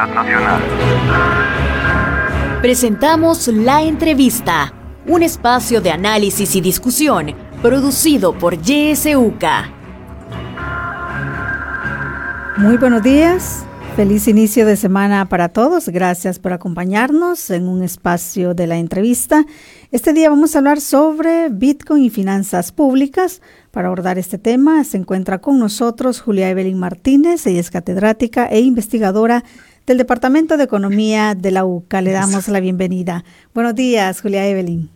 Seguridad Nacional. Presentamos la entrevista, un espacio de análisis y discusión producido por YSUCA. Muy buenos días. Feliz inicio de semana para todos. Gracias por acompañarnos en un espacio de la entrevista. Este día vamos a hablar sobre Bitcoin y finanzas públicas. Para abordar este tema se encuentra con nosotros Julia Evelyn Martínez. Ella es catedrática e investigadora del Departamento de Economía de la UCA. Le damos la bienvenida. Buenos días, Julia Evelyn.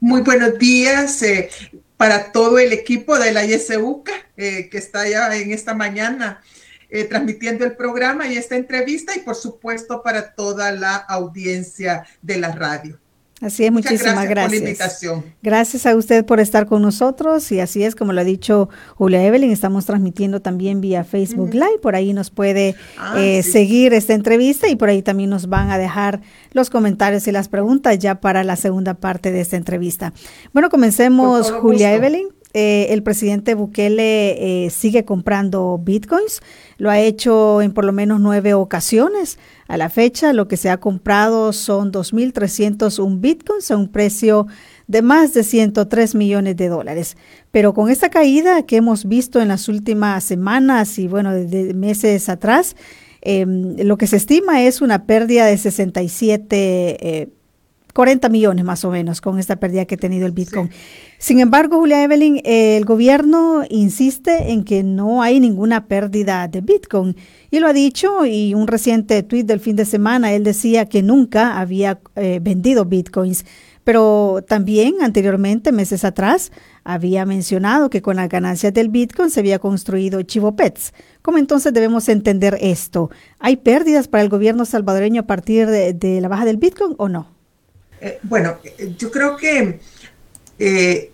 Muy buenos días eh, para todo el equipo de la ISUCA eh, que está ya en esta mañana eh, transmitiendo el programa y esta entrevista y por supuesto para toda la audiencia de la radio. Así es, muchísimas gracias. Gracias a usted por estar con nosotros y así es como lo ha dicho Julia Evelyn, estamos transmitiendo también vía Facebook Live, por ahí nos puede ah, eh, seguir esta entrevista y por ahí también nos van a dejar los comentarios y las preguntas ya para la segunda parte de esta entrevista. Bueno, comencemos Julia Evelyn. Eh, el presidente Bukele eh, sigue comprando bitcoins. Lo ha hecho en por lo menos nueve ocasiones. A la fecha, lo que se ha comprado son 2.301 bitcoins a un precio de más de 103 millones de dólares. Pero con esta caída que hemos visto en las últimas semanas y bueno, desde meses atrás, em, lo que se estima es una pérdida de 67 40 millones más o menos con esta pérdida que ha tenido el Bitcoin. Sin embargo, Julia Evelyn, el gobierno insiste en que no hay ninguna pérdida de Bitcoin. Y lo ha dicho, y un reciente tweet del fin de semana, él decía que nunca había eh, vendido Bitcoins. Pero también anteriormente, meses atrás, había mencionado que con las ganancias del Bitcoin se había construido Chivo Pets. ¿Cómo entonces debemos entender esto? ¿Hay pérdidas para el gobierno salvadoreño a partir de la baja del Bitcoin o no? Eh, bueno, yo creo que eh,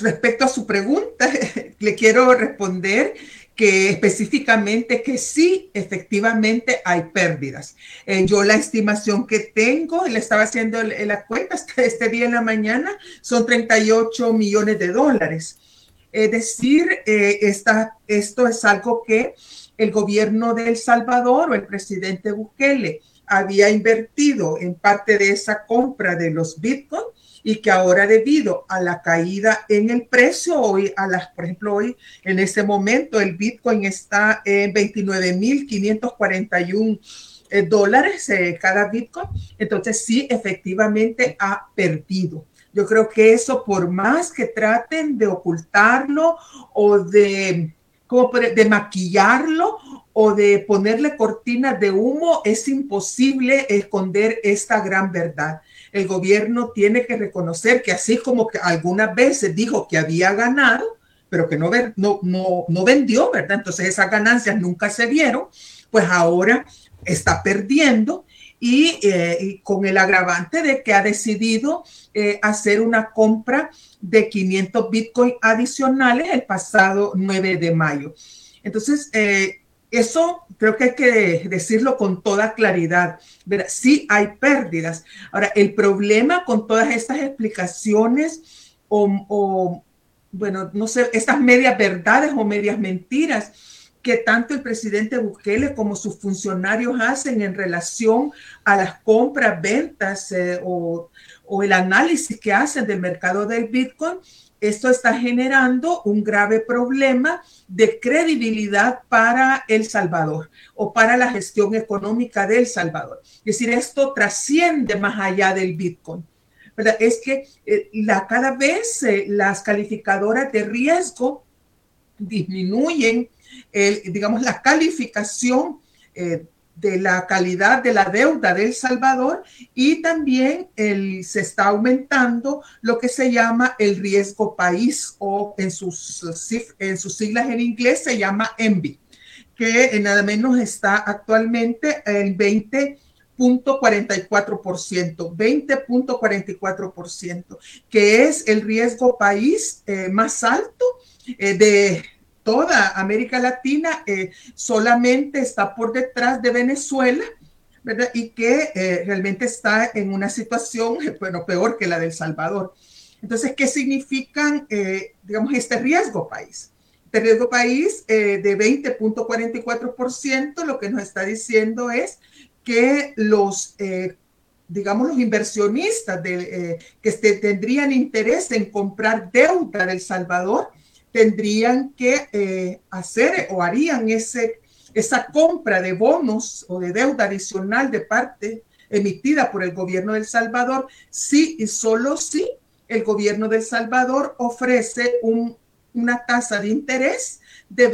respecto a su pregunta, le quiero responder que específicamente que sí, efectivamente hay pérdidas. Eh, yo la estimación que tengo, le estaba haciendo la cuenta este día en la mañana, son 38 millones de dólares. Es decir, esta, esto es algo que el gobierno de El Salvador o el presidente Bukele había invertido en parte de esa compra de los bitcoins y que ahora debido a la caída en el precio, hoy a las, por ejemplo, hoy en este momento el bitcoin está en 29.541 eh, dólares eh, cada bitcoin, entonces sí, efectivamente ha perdido. Yo creo que eso, por más que traten de ocultarlo o de, como de maquillarlo o de ponerle cortinas de humo, es imposible esconder esta gran verdad. El gobierno tiene que reconocer que así como que algunas veces dijo que había ganado, pero que no, no, no, vendió, ¿verdad? Entonces esas ganancias nunca se vieron, pues ahora está perdiendo y, eh, con el agravante de que ha decidido eh, hacer una compra de 500 bitcoins adicionales el pasado 9 de mayo. Entonces, eh, eso creo que hay que decirlo con toda claridad. Sí hay pérdidas. Ahora, el problema con todas estas explicaciones o, bueno, no sé, estas medias verdades o medias mentiras que tanto el presidente Bukele como sus funcionarios hacen en relación a las compras, ventas eh, o el análisis que hacen del mercado del Bitcoin, esto está generando un grave problema de credibilidad para El Salvador o para la gestión económica de El Salvador. Es decir, esto trasciende más allá del Bitcoin. Es que eh, cada vez eh, las calificadoras de riesgo disminuyen, digamos, la calificación eh, de la calidad de la deuda de El Salvador y también el, se está aumentando lo que se llama el riesgo país o en sus, en sus siglas en inglés se llama ENVI, que nada menos está actualmente en 20.44%, 20.44%, que es el riesgo país eh, más alto eh, de toda América Latina eh, solamente está por detrás de Venezuela, ¿verdad? Y que eh, realmente está en una situación, bueno, peor que la del Salvador. Entonces, ¿qué significan, eh, digamos, este riesgo país? de riesgo país de 20.44%, lo que nos está diciendo es que los digamos, los inversionistas de, que este, tendrían interés en comprar deuda del Salvador, tendrían que hacer o harían ese, esa compra de bonos o de deuda adicional de parte emitida por el gobierno del Salvador, sí y solo si el gobierno del Salvador ofrece una tasa de interés de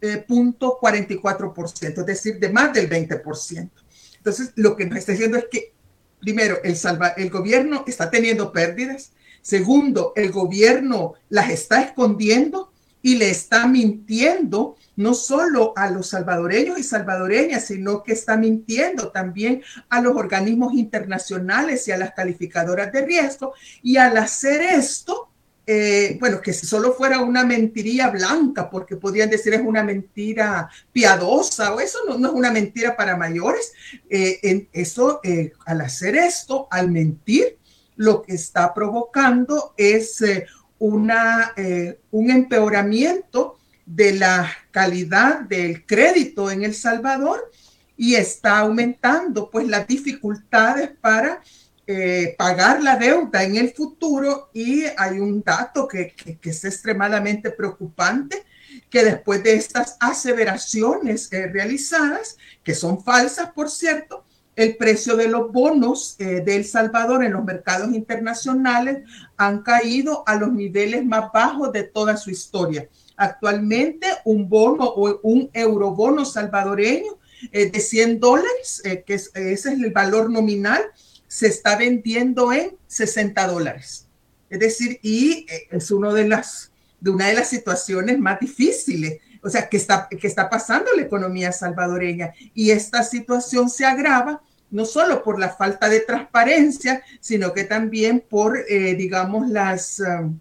20.44%, eh, es decir, de más del 20%. Entonces, lo que nos está diciendo es que, primero, el, el gobierno está teniendo pérdidas. Segundo, el gobierno las está escondiendo y le está mintiendo no solo a los salvadoreños y salvadoreñas, sino que está mintiendo también a los organismos internacionales y a las calificadoras de riesgo. Y al hacer esto, eh, bueno, que si solo fuera una mentiría blanca, porque podrían decir es una mentira piadosa, o eso no, es una mentira para mayores, eh, en eso, eh, al hacer esto, al mentir, lo que está provocando es una, un empeoramiento de la calidad del crédito en El Salvador y está aumentando pues las dificultades para eh, pagar la deuda en el futuro y hay un dato que, es extremadamente preocupante que después de estas aseveraciones eh, realizadas, que son falsas por cierto, el precio de los bonos eh, de El Salvador en los mercados internacionales han caído a los niveles más bajos de toda su historia. Actualmente un bono o un eurobono salvadoreño eh, de 100 dólares, eh, que ese es el valor nominal, se está vendiendo en 60 dólares. Es decir, y eh, es uno de las, de una de las situaciones más difíciles, o sea, que está, que está pasando la economía salvadoreña. Y esta situación se agrava no solo por la falta de transparencia, sino que también por, digamos, las... Um,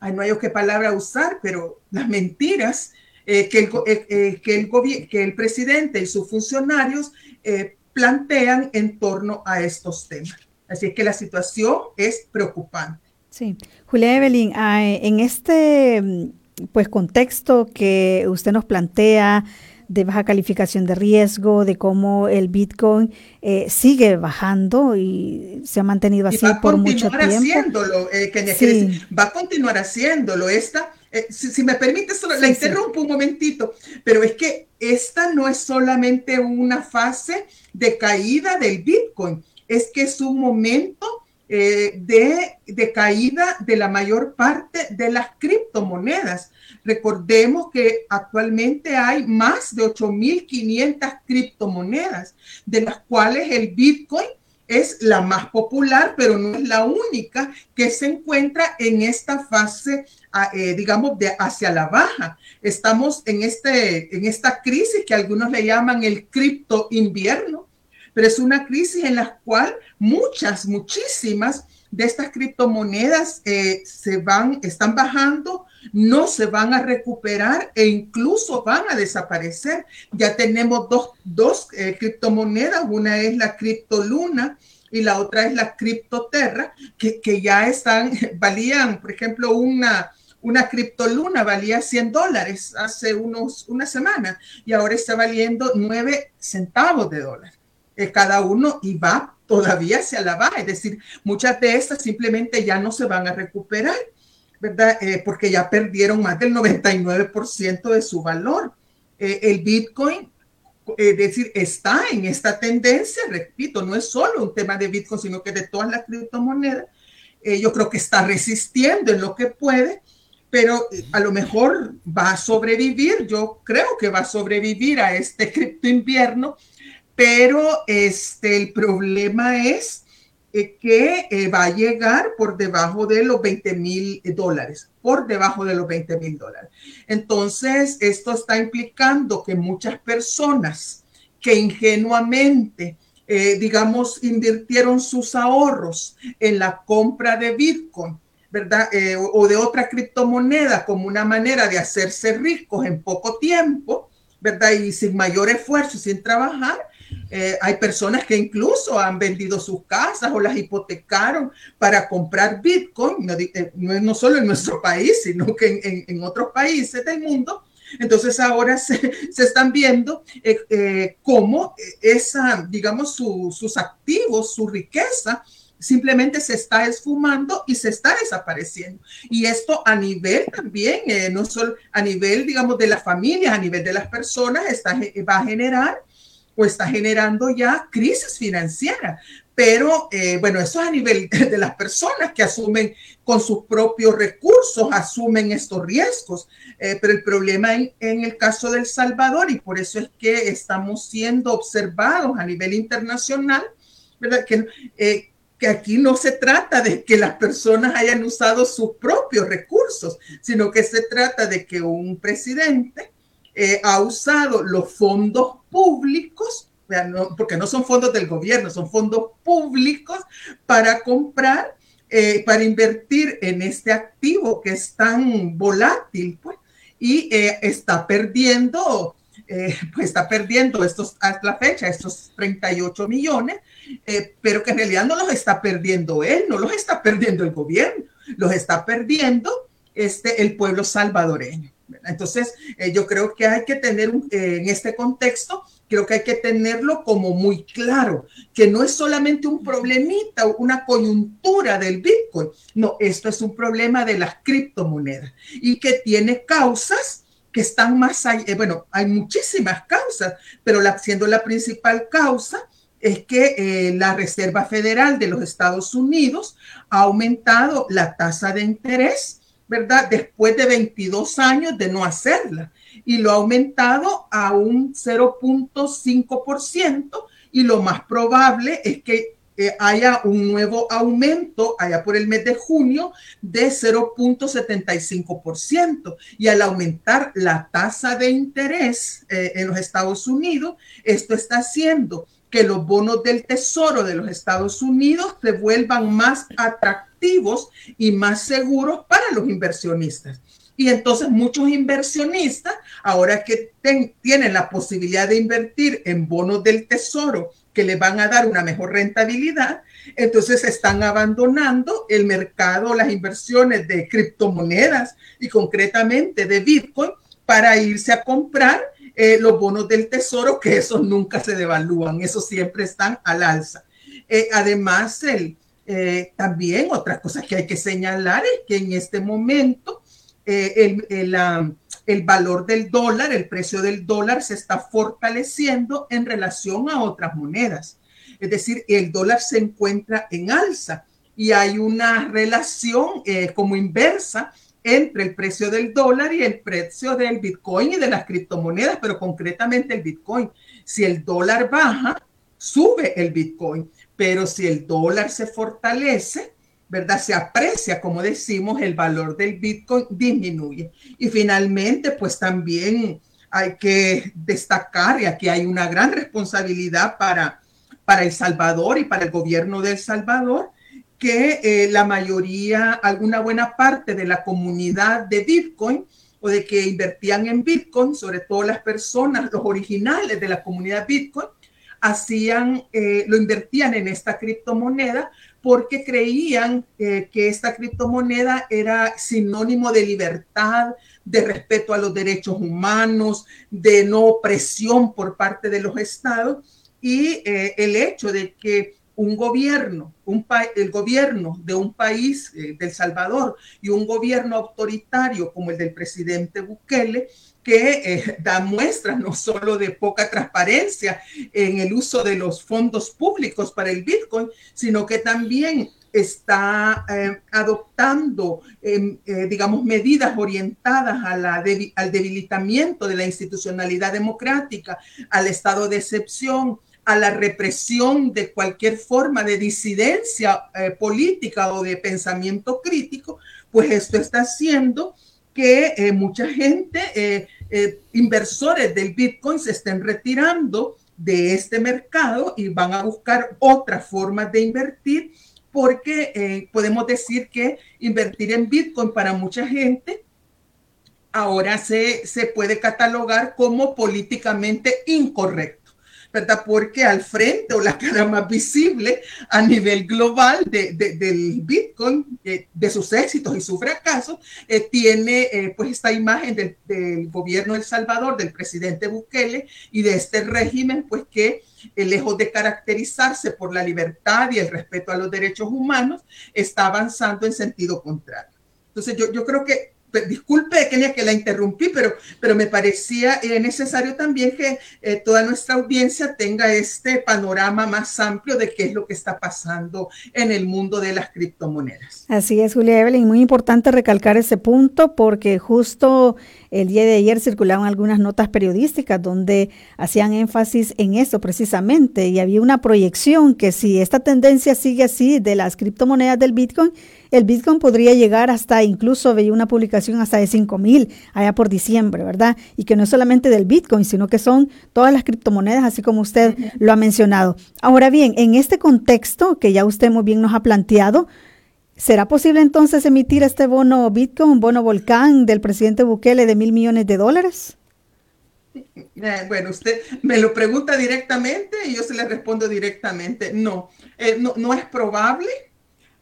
ay, no hay qué palabra usar, pero las mentiras eh, que, el, eh, eh, que, el que el presidente y sus funcionarios plantean en torno a estos temas. Así es que la situación es preocupante. Sí, Julia Evelyn, ah, en este pues contexto que usted nos plantea, de baja calificación de riesgo, de cómo el Bitcoin eh, sigue bajando y se ha mantenido así por mucho tiempo. Haciéndolo, eh, va a continuar haciéndolo. Esta, eh, si, me permite, solo la interrumpo un momentito, pero es que esta no es solamente una fase de caída del Bitcoin, es que es un momento de, de, caída de la mayor parte de las criptomonedas. Recordemos que actualmente hay más de 8.500 criptomonedas, de las cuales el Bitcoin es la más popular, pero no es la única que se encuentra en esta fase, ah, eh, digamos, de hacia la baja. Estamos en, este, en esta crisis que algunos le llaman el cripto invierno, pero es una crisis en la cual muchas, muchísimas de estas criptomonedas eh, se van, están bajando no se van a recuperar e incluso van a desaparecer. Ya tenemos dos, eh, criptomonedas, una es la criptoluna y la otra es la criptoterra, que, que ya están, valían, por ejemplo, una, una criptoluna valía 100 dólares hace unos, una semana y ahora está valiendo 9 centavos de dólar eh, cada uno y va todavía hacia la baja. Es decir, muchas de estas simplemente ya no se van a recuperar. ¿verdad? Eh, porque ya perdieron más del 99% de su valor. Eh, el Bitcoin, es decir, está en esta tendencia, repito, no es solo un tema de Bitcoin, sino que de todas las criptomonedas. Eh, yo creo que está resistiendo en lo que puede, pero a lo mejor va a sobrevivir, yo creo que va a sobrevivir a este cripto invierno, pero este, el problema es eh, que eh, va a llegar por debajo de los 20 mil dólares, por debajo de los 20 mil dólares. Entonces, esto está implicando que muchas personas que ingenuamente, eh, digamos, invirtieron sus ahorros en la compra de Bitcoin, ¿verdad? o de otra criptomoneda como una manera de hacerse ricos en poco tiempo, ¿verdad? Y sin mayor esfuerzo, sin trabajar, Eh, hay personas que incluso han vendido sus casas o las hipotecaron para comprar Bitcoin, no, eh, no, solo en nuestro país, sino que en, en, otros países del mundo. Entonces ahora se, se están viendo eh, cómo esa, digamos, sus activos, su riqueza, simplemente se está esfumando y se está desapareciendo. Y esto a nivel también, no solo a nivel, digamos, de las familias, a nivel de las personas, está, va a generar está generando ya crisis financiera. Pero eh, bueno, eso es a nivel de las personas que asumen con sus propios recursos, asumen estos riesgos. Eh, pero el problema en, el caso del Salvador, y por eso es que estamos siendo observados a nivel internacional, ¿verdad? Que, eh, que aquí no se trata de que las personas hayan usado sus propios recursos, sino que se trata de que un presidente ha usado los fondos públicos, porque no son fondos del gobierno, son fondos públicos para comprar, eh, para invertir en este activo que es tan volátil, pues, y eh, está perdiendo, eh, pues está perdiendo estos, hasta la fecha, estos 38 millones, pero que en realidad no los está perdiendo él, no los está perdiendo el gobierno, los está perdiendo este, el pueblo salvadoreño. Entonces, yo creo que hay que tener en este contexto creo que hay que tenerlo como muy claro, que no es solamente un problemita, una coyuntura del Bitcoin, no, esto es un problema de las criptomonedas y que tiene causas que están más allá, eh, bueno, hay muchísimas causas, pero la, siendo la principal causa es que eh, la Reserva Federal de los Estados Unidos ha aumentado la tasa de interés, ¿verdad? Después de 22 años de no hacerla y lo ha aumentado a un 0.5% y lo más probable es que eh, haya un nuevo aumento allá por el mes de junio de 0.75%. Y al aumentar la tasa de interés eh, en los Estados Unidos, esto está haciendo que los bonos del Tesoro de los Estados Unidos se vuelvan más atractivos y más seguros para los inversionistas. Y entonces muchos inversionistas, ahora que tienen la posibilidad de invertir en bonos del tesoro que le van a dar una mejor rentabilidad, entonces están abandonando el mercado, las inversiones de criptomonedas y concretamente de Bitcoin para irse a comprar eh, los bonos del tesoro, que esos nunca se devalúan, esos siempre están al alza. Eh, además, el, eh, también otras cosas que hay que señalar es que en este momento eh, el, el, valor del dólar, el precio del dólar se está fortaleciendo en relación a otras monedas. Es decir, el dólar se encuentra en alza y hay una relación eh, como inversa entre el precio del dólar y el precio del Bitcoin y de las criptomonedas, pero concretamente el Bitcoin. Si el dólar baja, sube el Bitcoin, pero si el dólar se fortalece, ¿verdad? Se aprecia, como decimos, el valor del Bitcoin disminuye. Y finalmente, pues también hay que destacar, y aquí hay una gran responsabilidad para, para El Salvador y para el gobierno de El Salvador, que eh, la mayoría, alguna buena parte de la comunidad de Bitcoin o de que invertían en Bitcoin, sobre todo las personas, los originales de la comunidad Bitcoin, hacían, eh, lo invertían en esta criptomoneda porque creían eh, que esta criptomoneda era sinónimo de libertad, de respeto a los derechos humanos, de no opresión por parte de los estados y el hecho de que un gobierno, un el gobierno de un país, eh, del Salvador, y un gobierno autoritario como el del presidente Bukele, que eh, da muestras no solo de poca transparencia en el uso de los fondos públicos para el Bitcoin, sino que también está eh, adoptando, em, digamos, medidas orientadas a la al debilitamiento de la institucionalidad democrática, al estado de excepción, a la represión de cualquier forma de disidencia política o de pensamiento crítico, pues esto está haciendo que eh, mucha gente, eh, eh, inversores del Bitcoin, se estén retirando de este mercado y van a buscar otras formas de invertir, porque podemos decir que invertir en Bitcoin para mucha gente ahora se, se puede catalogar como políticamente incorrecto. ¿Verdad? Porque al frente o la cara más visible a nivel global de, del Bitcoin, eh, de sus éxitos y sus fracasos, eh, tiene eh, pues esta imagen del, gobierno de El Salvador, del presidente Bukele y de este régimen, pues que lejos de caracterizarse por la libertad y el respeto a los derechos humanos, está avanzando en sentido contrario. Entonces yo, yo creo que disculpe Kenia que la interrumpí, pero, pero me parecía eh, necesario también que eh, toda nuestra audiencia tenga este panorama más amplio de qué es lo que está pasando en el mundo de las criptomonedas. Así es, Julia Evelyn, muy importante recalcar ese punto porque justo el día de ayer circulaban algunas notas periodísticas donde hacían énfasis en eso precisamente y había una proyección que si esta tendencia sigue así de las criptomonedas del Bitcoin, el Bitcoin podría llegar hasta, incluso veía una publicación hasta de 5 mil allá por diciembre, ¿verdad? Y que no es solamente del Bitcoin, sino que son todas las criptomonedas, así como usted lo ha mencionado. Ahora bien, en este contexto que ya usted muy bien nos ha planteado, ¿será posible entonces emitir este bono Bitcoin, bono volcán del presidente Bukele de mil millones de dólares? Eh, bueno, usted me lo pregunta directamente y yo se le respondo directamente. No, eh, no, no es probable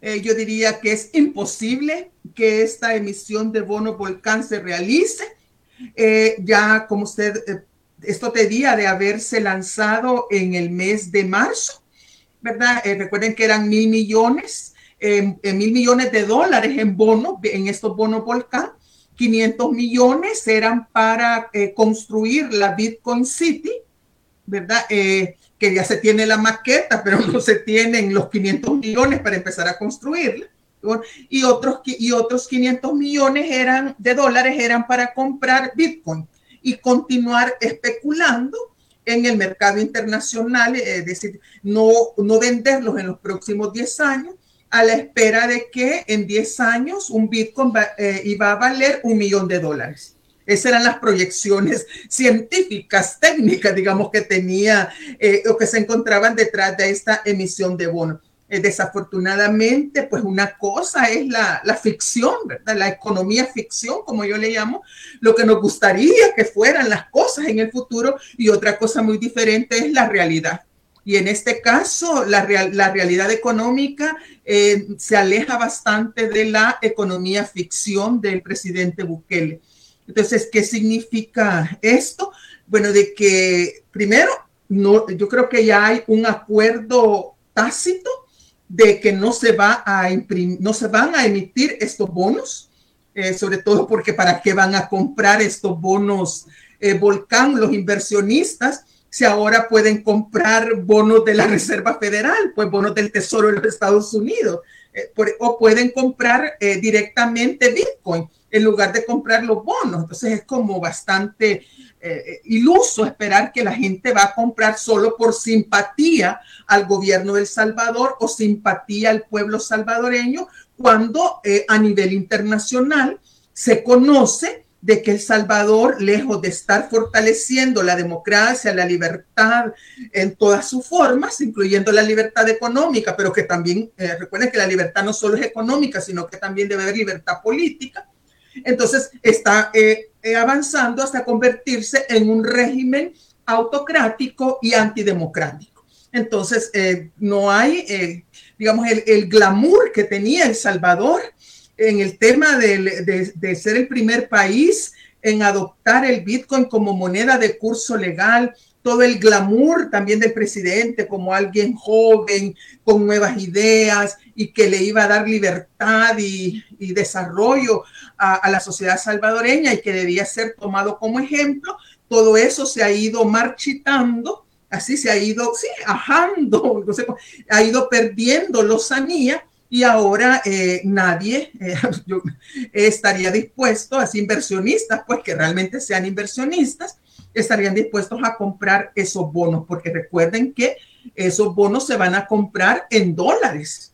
eh, yo diría que es imposible que esta emisión de bono volcán se realice. Eh, ya como usted, eh, esto día de haberse lanzado en el mes de marzo, ¿verdad? recuerden que eran mil millones, mil millones de dólares en bonos, en estos bonos volcán. 500 millones eran para construir la Bitcoin City, ¿verdad? Que ya se tiene la maqueta, pero no se tienen los 500 millones para empezar a construirla. Y otros, y otros 500 millones eran, de dólares eran para comprar Bitcoin y continuar especulando en el mercado internacional, es decir, no, no venderlos en los próximos 10 años a la espera de que en 10 años un Bitcoin eh, iba a valer un millón de dólares. Esas eran las proyecciones científicas, técnicas, digamos, que tenía eh, o que se encontraban detrás de esta emisión de bonos. Eh, desafortunadamente, pues una cosa es la, ficción, ¿verdad? La economía ficción, como yo le llamo, lo que nos gustaría que fueran las cosas en el futuro y otra cosa muy diferente es la realidad. Y en este caso, la, la realidad económica eh, se aleja bastante de la economía ficción del presidente Bukele. Entonces, ¿qué significa esto? Bueno, de que primero, no, yo creo que ya hay un acuerdo tácito de que no se, va a imprimir, no se van a emitir estos bonos, eh, sobre todo porque para qué van a comprar estos bonos eh, Volcán los inversionistas si ahora pueden comprar bonos de la Reserva Federal, pues bonos del Tesoro de los Estados Unidos, eh, o pueden comprar directamente Bitcoin en lugar de comprar los bonos. Entonces es como bastante eh, iluso esperar que la gente va a comprar solo por simpatía al gobierno del Salvador o simpatía al pueblo salvadoreño, cuando eh, a nivel internacional se conoce de que El Salvador, lejos de estar fortaleciendo la democracia, la libertad en todas sus formas, incluyendo la libertad económica, pero que también, eh, recuerden que la libertad no solo es económica, sino que también debe haber libertad política, entonces está eh, eh, avanzando hasta convertirse en un régimen autocrático y antidemocrático. Entonces, eh, no hay, digamos, el, glamour que tenía El Salvador en el tema de, de ser el primer país en adoptar el Bitcoin como moneda de curso legal, todo el glamour también del presidente como alguien joven, con nuevas ideas y que le iba a dar libertad y, desarrollo a, la sociedad salvadoreña y que debía ser tomado como ejemplo, todo eso se ha ido marchitando, así se ha ido, sí, ajando, ha ido perdiendo lozanía y ahora eh, nadie eh, estaría dispuesto, así inversionistas, pues que realmente sean inversionistas, estarían dispuestos a comprar esos bonos, porque recuerden que esos bonos se van a comprar en dólares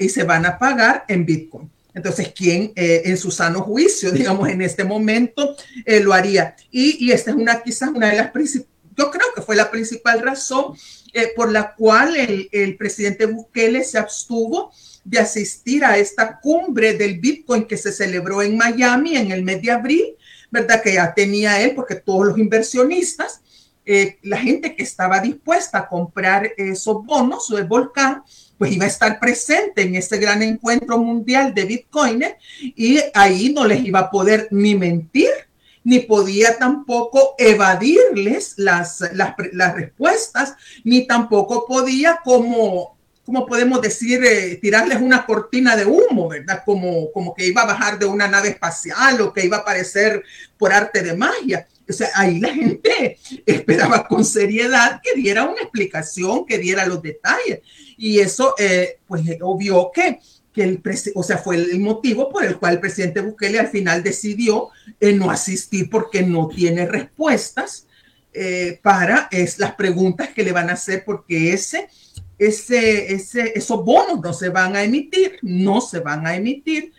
y se van a pagar en Bitcoin. Entonces, ¿quién eh, en su sano juicio, digamos, en este momento eh, lo haría? Y, esta es una, quizás una de las principales, yo creo que fue la principal razón eh, por la cual el, el presidente Bukele se abstuvo de asistir a esta cumbre del Bitcoin que se celebró en Miami en el mes de abril, ¿verdad? Que ya tenía él, porque todos los inversionistas eh, la gente que estaba dispuesta a comprar esos bonos el volcán, pues iba a estar presente en este gran encuentro mundial de Bitcoin y ahí no les iba a poder ni mentir, ni podía tampoco evadirles las, las, las respuestas, ni tampoco podía como como podemos decir, eh, tirarles una cortina de humo, ¿verdad? Como, como que iba a bajar de una nave espacial o que iba a aparecer por arte de magia. O sea, ahí la gente esperaba con seriedad que diera una explicación, que diera los detalles. Y eso, eh, pues, obvio que, que el o sea, fue el motivo por el cual el presidente Bukele al final decidió eh, no asistir porque no tiene respuestas para las preguntas que le van a hacer, porque ese ese, ese, esos bonos no se van a emitir, no se van a emitir.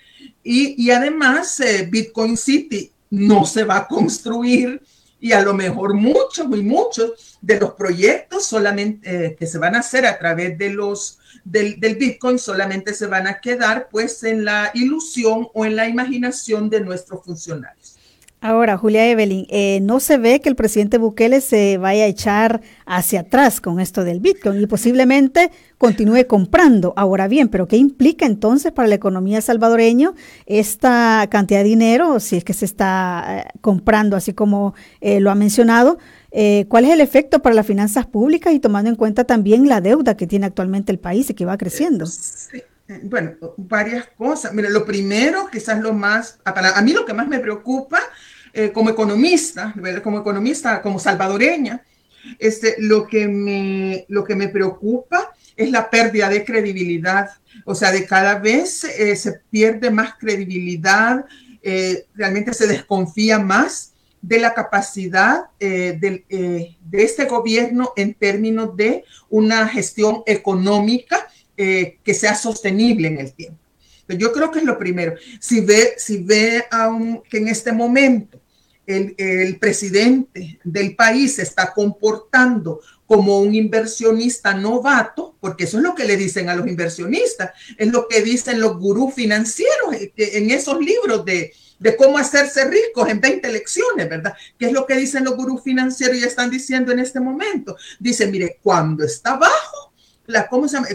Y, y además, eh, Bitcoin City no se va a construir y a lo mejor muchos, muy muchos de los proyectos solamente eh, que se van a hacer a través de los del, del, Bitcoin solamente se van a quedar pues en la ilusión o en la imaginación de nuestros funcionarios. Ahora, Julia Evelyn, eh, no se ve que el presidente Bukele se vaya a echar hacia atrás con esto del Bitcoin y posiblemente continúe comprando. Ahora bien, pero ¿qué implica entonces para la economía salvadoreña esta cantidad de dinero, si es que se está eh, comprando, así como eh, lo ha mencionado? ¿Cuál es el efecto para las finanzas públicas y tomando en cuenta también la deuda que tiene actualmente el país y que va creciendo? Bueno, varias cosas. Mira, lo primero, quizás lo más, a mí lo que más me preocupa eh, como economista, como economista, como salvadoreña, este, lo, que me, lo que me preocupa es la pérdida de credibilidad. O sea, de cada vez eh, se pierde más credibilidad, eh, realmente se desconfía más de la capacidad de, de, este gobierno en términos de una gestión económica que sea sostenible en el tiempo. Yo creo que es lo primero. Si ve, si ve que en este momento el, presidente del país se está comportando como un inversionista novato, porque eso es lo que le dicen a los inversionistas, es lo que dicen los gurús financieros eh, en esos libros de, de cómo hacerse ricos en 20 lecciones, ¿verdad? ¿Qué es lo que dicen los gurús financieros y están diciendo en este momento? Dicen, mire, cuando está bajo,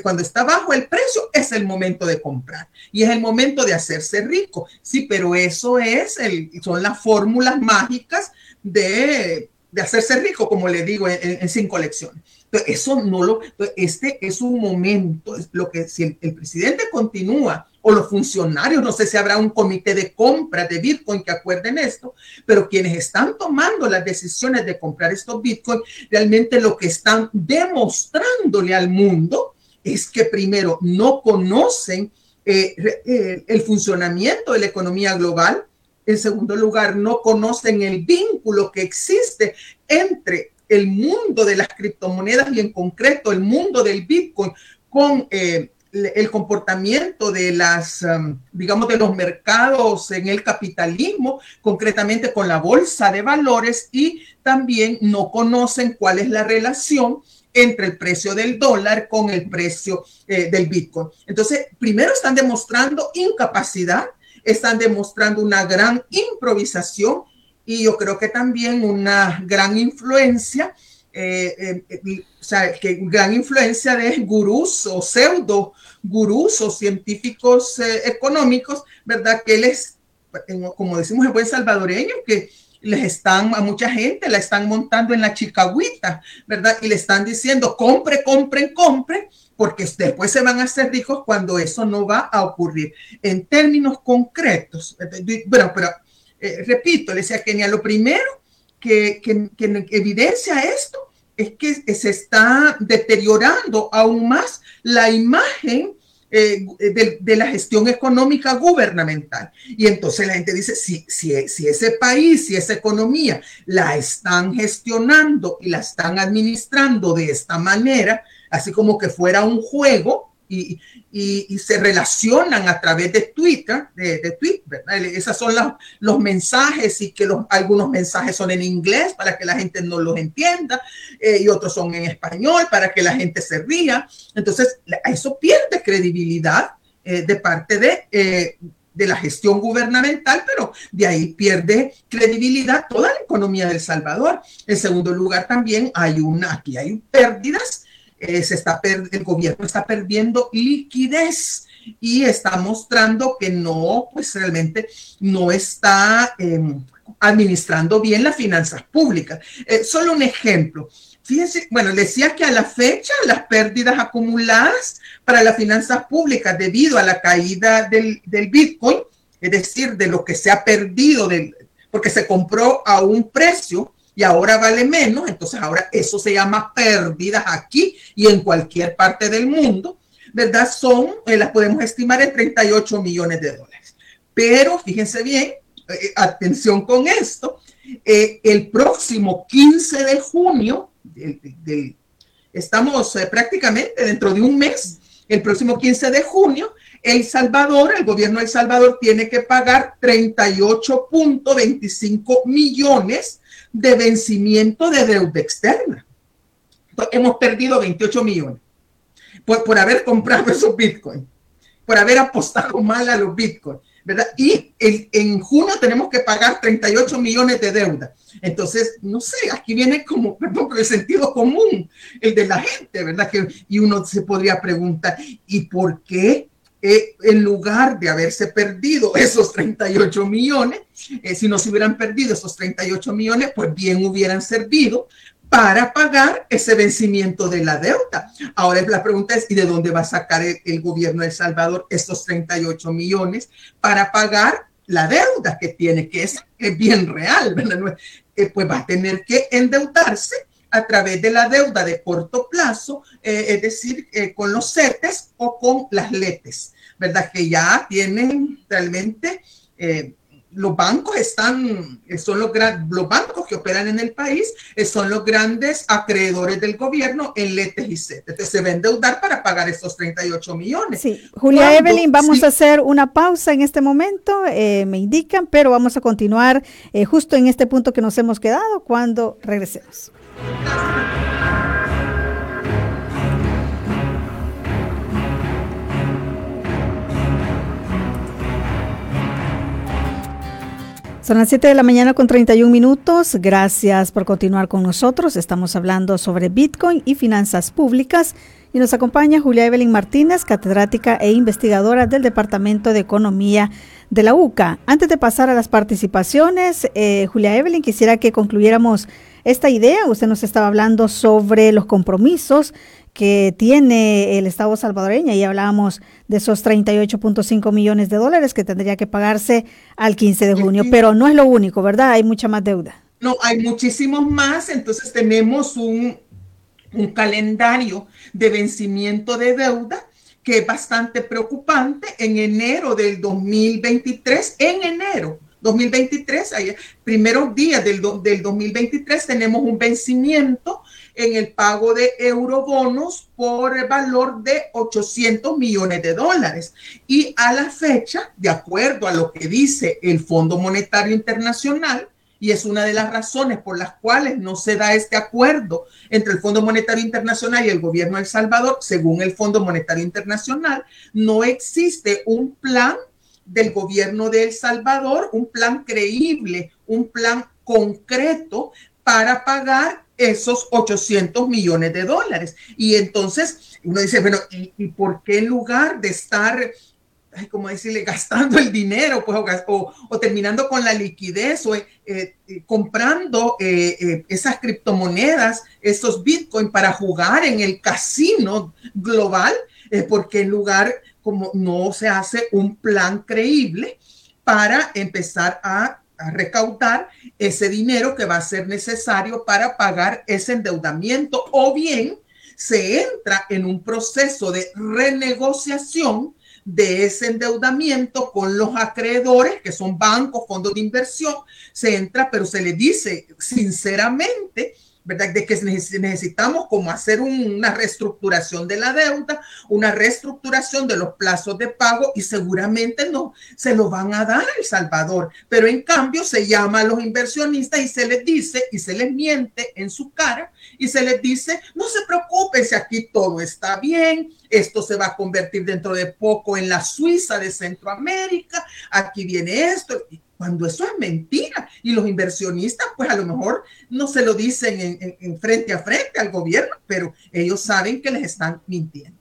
Cuando está bajo el precio es el momento de comprar y es el momento de hacerse rico. Sí, pero eso es el, son las fórmulas mágicas de, de hacerse rico, como le digo, en, cinco lecciones. Eso no lo, este es un momento, lo que si el presidente continúa o los funcionarios, no sé si habrá un comité de compra de Bitcoin que acuerden esto, pero quienes están tomando las decisiones de comprar estos Bitcoin, realmente lo que están demostrándole al mundo es que primero no conocen eh, eh, el funcionamiento de la economía global, en segundo lugar, no conocen el vínculo que existe entre el mundo de las criptomonedas y en concreto el mundo del Bitcoin con eh, el comportamiento de las, um, digamos, de los mercados en el capitalismo, concretamente con la bolsa de valores y también no conocen cuál es la relación entre el precio del dólar con el precio eh, del Bitcoin. Entonces, primero están demostrando incapacidad, están demostrando una gran improvisación y yo creo que también una gran influencia eh, eh, o sea, que gran influencia de gurús o pseudo gurús o científicos eh, económicos, ¿verdad? Que les, como decimos en buen salvadoreño, que les están, a mucha gente la están montando en la chicagüita, ¿verdad? Y le están diciendo, compre, compre, compre, porque después se van a hacer ricos cuando eso no va a ocurrir. En términos concretos, bueno, pero repito, le decía Kenia, lo primero que, que, evidencia esto es que se está deteriorando aún más la imagen eh, de, la gestión económica gubernamental. Y entonces la gente dice, si, si, si ese país, si esa economía la están gestionando y la están administrando de esta manera, así como que fuera un juego, y, se relacionan a través de Twitter, de, de Twitter, Esos son los mensajes y que los, algunos mensajes son en inglés para que la gente no los entienda eh, y otros son en español para que la gente se ría. Entonces, eso pierde credibilidad eh, de parte de, eh, de la gestión gubernamental, pero de ahí pierde credibilidad toda la economía de El Salvador. En segundo lugar, también hay una, aquí hay pérdidas, eh, se está el gobierno está perdiendo liquidez y está mostrando que no, pues realmente no está em, administrando bien las finanzas públicas. Eh, solo un ejemplo. Fíjense, bueno, decía que a la fecha las pérdidas acumuladas para las finanzas públicas debido a la caída del, Bitcoin, es decir, de lo que se ha perdido, del, porque se compró a un precio y ahora vale menos, entonces ahora eso se llama pérdidas aquí y en cualquier parte del mundo, ¿verdad? Son, eh, las podemos estimar en 38 millones de dólares. Pero fíjense bien, eh, atención con esto, eh, el próximo 15 de junio, estamos eh, prácticamente dentro de un mes, el próximo 15 de junio, El Salvador, el gobierno de El Salvador tiene que pagar 38.25 millones de vencimiento de deuda externa. hemos perdido 28 millones por, por haber comprado esos bitcoins, por haber apostado mal a los bitcoins. ¿verdad? Y en junio tenemos que pagar 38 millones de deuda. Entonces, no sé, aquí viene como, perdón, el sentido común, el de la gente, ¿verdad? Que, y uno se podría preguntar, ¿y por qué eh, en lugar de haberse perdido esos 38 millones, eh, si no se hubieran perdido esos 38 millones, pues bien hubieran servido para pagar ese vencimiento de la deuda. Ahora la pregunta es, ¿y de dónde va a sacar el, gobierno de El Salvador estos 38 millones para pagar la deuda que tiene, que es, bien real, eh, pues va a tener que endeudarse a través de la deuda de corto plazo, eh, es decir, eh, con los CETES o con las LETES, ¿verdad? Que ya tienen realmente los bancos están, son los, los bancos que operan en el país, eh, son los grandes acreedores del gobierno en letes y CETES. Entonces se va a endeudar para pagar estos 38 millones. Sí, Julia Evelyn, vamos a hacer una pausa en este momento, eh, me indican, pero vamos a continuar eh, justo en este punto que nos hemos quedado cuando regresemos. Son las 7 de la mañana con 31 minutos. Gracias por continuar con nosotros. Estamos hablando sobre Bitcoin y finanzas públicas. Y nos acompaña Julia Evelyn Martínez, catedrática e investigadora del Departamento de Economía de la UCA. Antes de pasar a las participaciones, eh, Julia Evelyn, quisiera que concluyéramos esta idea. Usted nos estaba hablando sobre los compromisos que tiene el Estado salvadoreño y hablábamos de esos 38.5 millones de dólares que tendría que pagarse al 15 de junio, pero no es lo único, ¿verdad? Hay mucha más deuda. No, hay muchísimos más, entonces tenemos un, un calendario de vencimiento de deuda que es bastante preocupante en enero del 2023, en enero 2023, primeros días del, del 2023 tenemos un vencimiento en el pago de eurobonos por el valor de 800 millones de dólares. Y a la fecha, de acuerdo a lo que dice el Fondo Monetario Internacional, y es una de las razones por las cuales no se da este acuerdo entre el Fondo Monetario Internacional y el gobierno de El Salvador, según el Fondo Monetario Internacional, no existe un plan del gobierno de El Salvador, un plan creíble, un plan concreto para pagar esos 800 millones de dólares. Y entonces uno dice, bueno, ¿y, por qué en lugar de estar, ay, como decirle, gastando el dinero pues, o, terminando con la liquidez o eh, eh, comprando eh, esas criptomonedas, esos bitcoins para jugar en el casino global? porque en lugar como no se hace un plan creíble para empezar a recaudar ese dinero que va a ser necesario para pagar ese endeudamiento o bien se entra en un proceso de renegociación de ese endeudamiento con los acreedores, que son bancos, fondos de inversión, se entra, pero se le dice sinceramente ¿verdad? De que necesitamos como hacer una reestructuración de la deuda, una reestructuración de los plazos de pago y seguramente no se lo van a dar El Salvador. Pero en cambio se llama a los inversionistas y se les dice y se les miente en su cara y se les dice, no se preocupen si aquí todo está bien, esto se va a convertir dentro de poco en la Suiza de Centroamérica, aquí viene esto cuando eso es mentira. Y los inversionistas, pues a lo mejor no se lo dicen en, frente a frente al gobierno, pero ellos saben que les están mintiendo.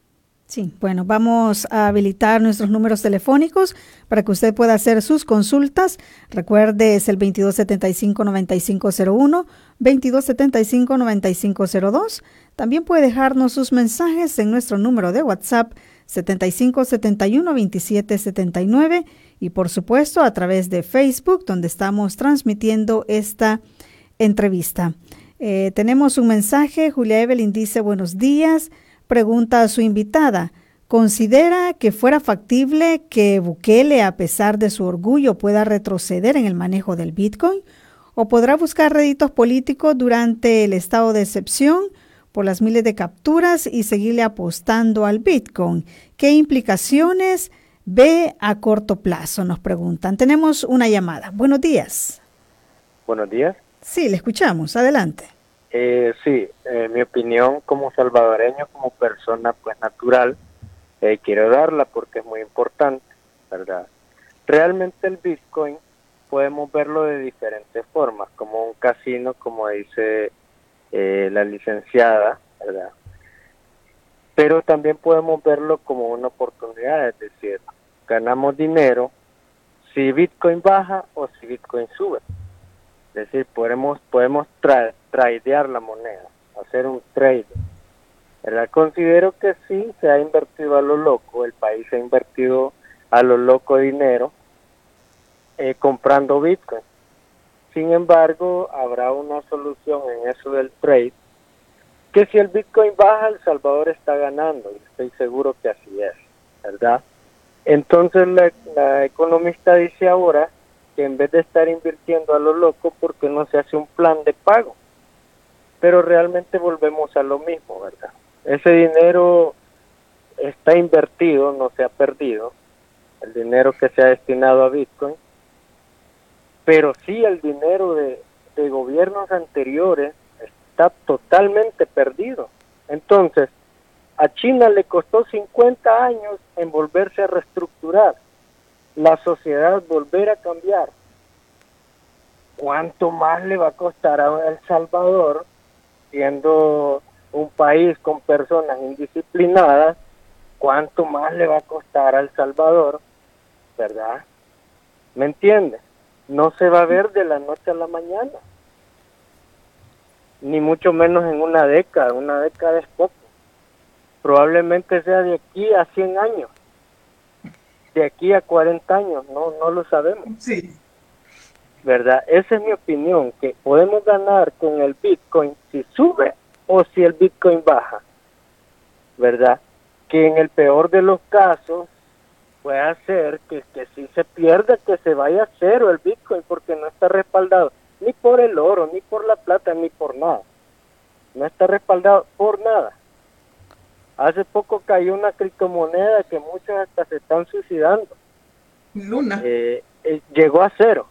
Sí, bueno, vamos a habilitar nuestros números telefónicos para que usted pueda hacer sus consultas. Recuerde, es el 2275-9501, 2275-9502. También puede dejarnos sus mensajes en nuestro número de WhatsApp 7571-2779 y por supuesto a través de Facebook, donde estamos transmitiendo esta entrevista. Eh, tenemos un mensaje, Julia Evelyn dice buenos días, pregunta a su invitada, ¿considera que fuera factible que Bukele, a pesar de su orgullo, pueda retroceder en el manejo del Bitcoin? ¿O podrá buscar réditos políticos durante el estado de excepción por las miles de capturas y seguirle apostando al Bitcoin? ¿Qué implicaciones ve a corto plazo? Nos preguntan. Tenemos una llamada. Buenos días. Buenos días. Sí, le escuchamos. Adelante. Eh, sí, eh, mi opinión como salvadoreño, como persona pues natural, eh, quiero darla porque es muy importante, ¿verdad? Realmente el Bitcoin podemos verlo de diferentes formas, como un casino, como dice eh, la licenciada, ¿verdad? Pero también podemos verlo como una oportunidad, es decir, ganamos dinero si Bitcoin baja o si Bitcoin sube. Es decir, podemos, podemos tradear la moneda, hacer un trade. ¿verdad? Considero que sí, se ha invertido a lo loco, el país ha invertido a lo loco dinero eh, comprando Bitcoin. Sin embargo, habrá una solución en eso del trade, que si el Bitcoin baja, El Salvador está ganando, y estoy seguro que así es, ¿verdad? Entonces la, economista dice ahora que en vez de estar invirtiendo a lo loco, ¿por qué no se hace un plan de pago? Pero realmente volvemos a lo mismo, ¿verdad? Ese dinero está invertido, no se ha perdido, el dinero que se ha destinado a Bitcoin, pero sí el dinero de, gobiernos anteriores está totalmente perdido. Entonces, a China le costó 50 años en volverse a reestructurar, la sociedad volver a cambiar. ¿Cuánto más le va a costar a El Salvador, siendo un país con personas indisciplinadas, cuánto más le va a costar a El Salvador, verdad? ¿Me entiendes? no se va a ver de la noche a la mañana, ni mucho menos en una década, una década es poco. Probablemente sea de aquí a 100 años, de aquí a 40 años, no, no lo sabemos. Sí. ¿Verdad? Esa es mi opinión, que podemos ganar con el Bitcoin si sube o si el Bitcoin baja. ¿Verdad? Que en el peor de los casos puede hacer que, que si se pierda, que se vaya a cero el Bitcoin, porque no está respaldado ni por el oro, ni por la plata, ni por nada. No está respaldado por nada. Hace poco cayó una criptomoneda que muchos hasta se están suicidando. Luna. Eh, eh, llegó a cero.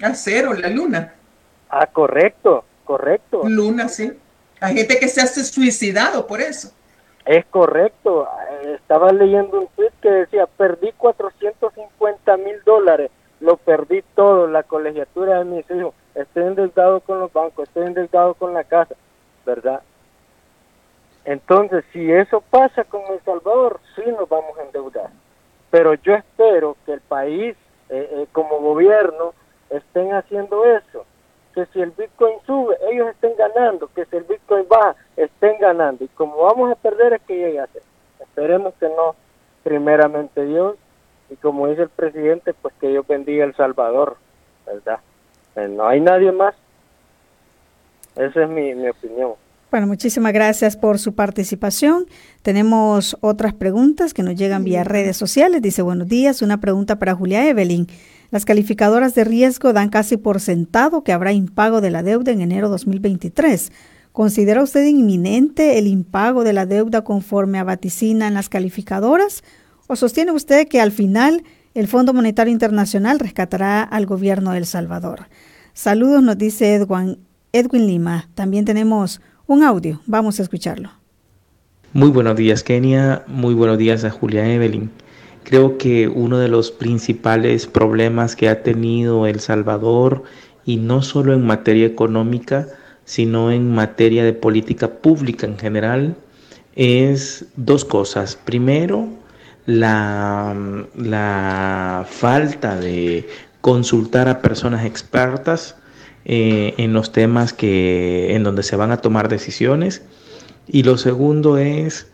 A cero, la luna. Ah, correcto, correcto. Luna, sí. Hay gente que se hace suicidado por eso. Es correcto. Estaba leyendo un tweet que decía, perdí 450 mil dólares, lo perdí todo, la colegiatura de mis hijos, estoy endeudado con los bancos, estoy endeudado con la casa, ¿verdad? Entonces, si eso pasa con El Salvador, sí nos vamos a endeudar. Pero yo espero que el país, eh, eh, como gobierno, estén haciendo eso que si el Bitcoin sube, ellos estén ganando, que si el Bitcoin baja, estén ganando. Y como vamos a perder es que llegue a ser. Esperemos que no, primeramente Dios, y como dice el presidente, pues que Dios bendiga El Salvador, ¿verdad? Eh, no hay nadie más. Esa es mi, mi opinión. Bueno, muchísimas gracias por su participación. Tenemos otras preguntas que nos llegan vía redes sociales. Dice, buenos días, una pregunta para Julia Evelyn. Las calificadoras de riesgo dan casi por sentado que habrá impago de la deuda en enero 2023. ¿Considera usted inminente el impago de la deuda conforme a vaticinan las calificadoras? ¿O sostiene usted que al final el Fondo Monetario Internacional rescatará al gobierno de El Salvador? Saludos, nos dice Edwin, Edwin Lima. También tenemos un audio. Vamos a escucharlo. Muy buenos días, Kenia. Muy buenos días a Julia Evelyn. Creo que uno de los principales problemas que ha tenido El Salvador, y no solo en materia económica, sino en materia de política pública en general, es dos cosas. Primero, la, la falta de consultar a personas expertas eh, en los temas que, en donde se van a tomar decisiones. Y lo segundo es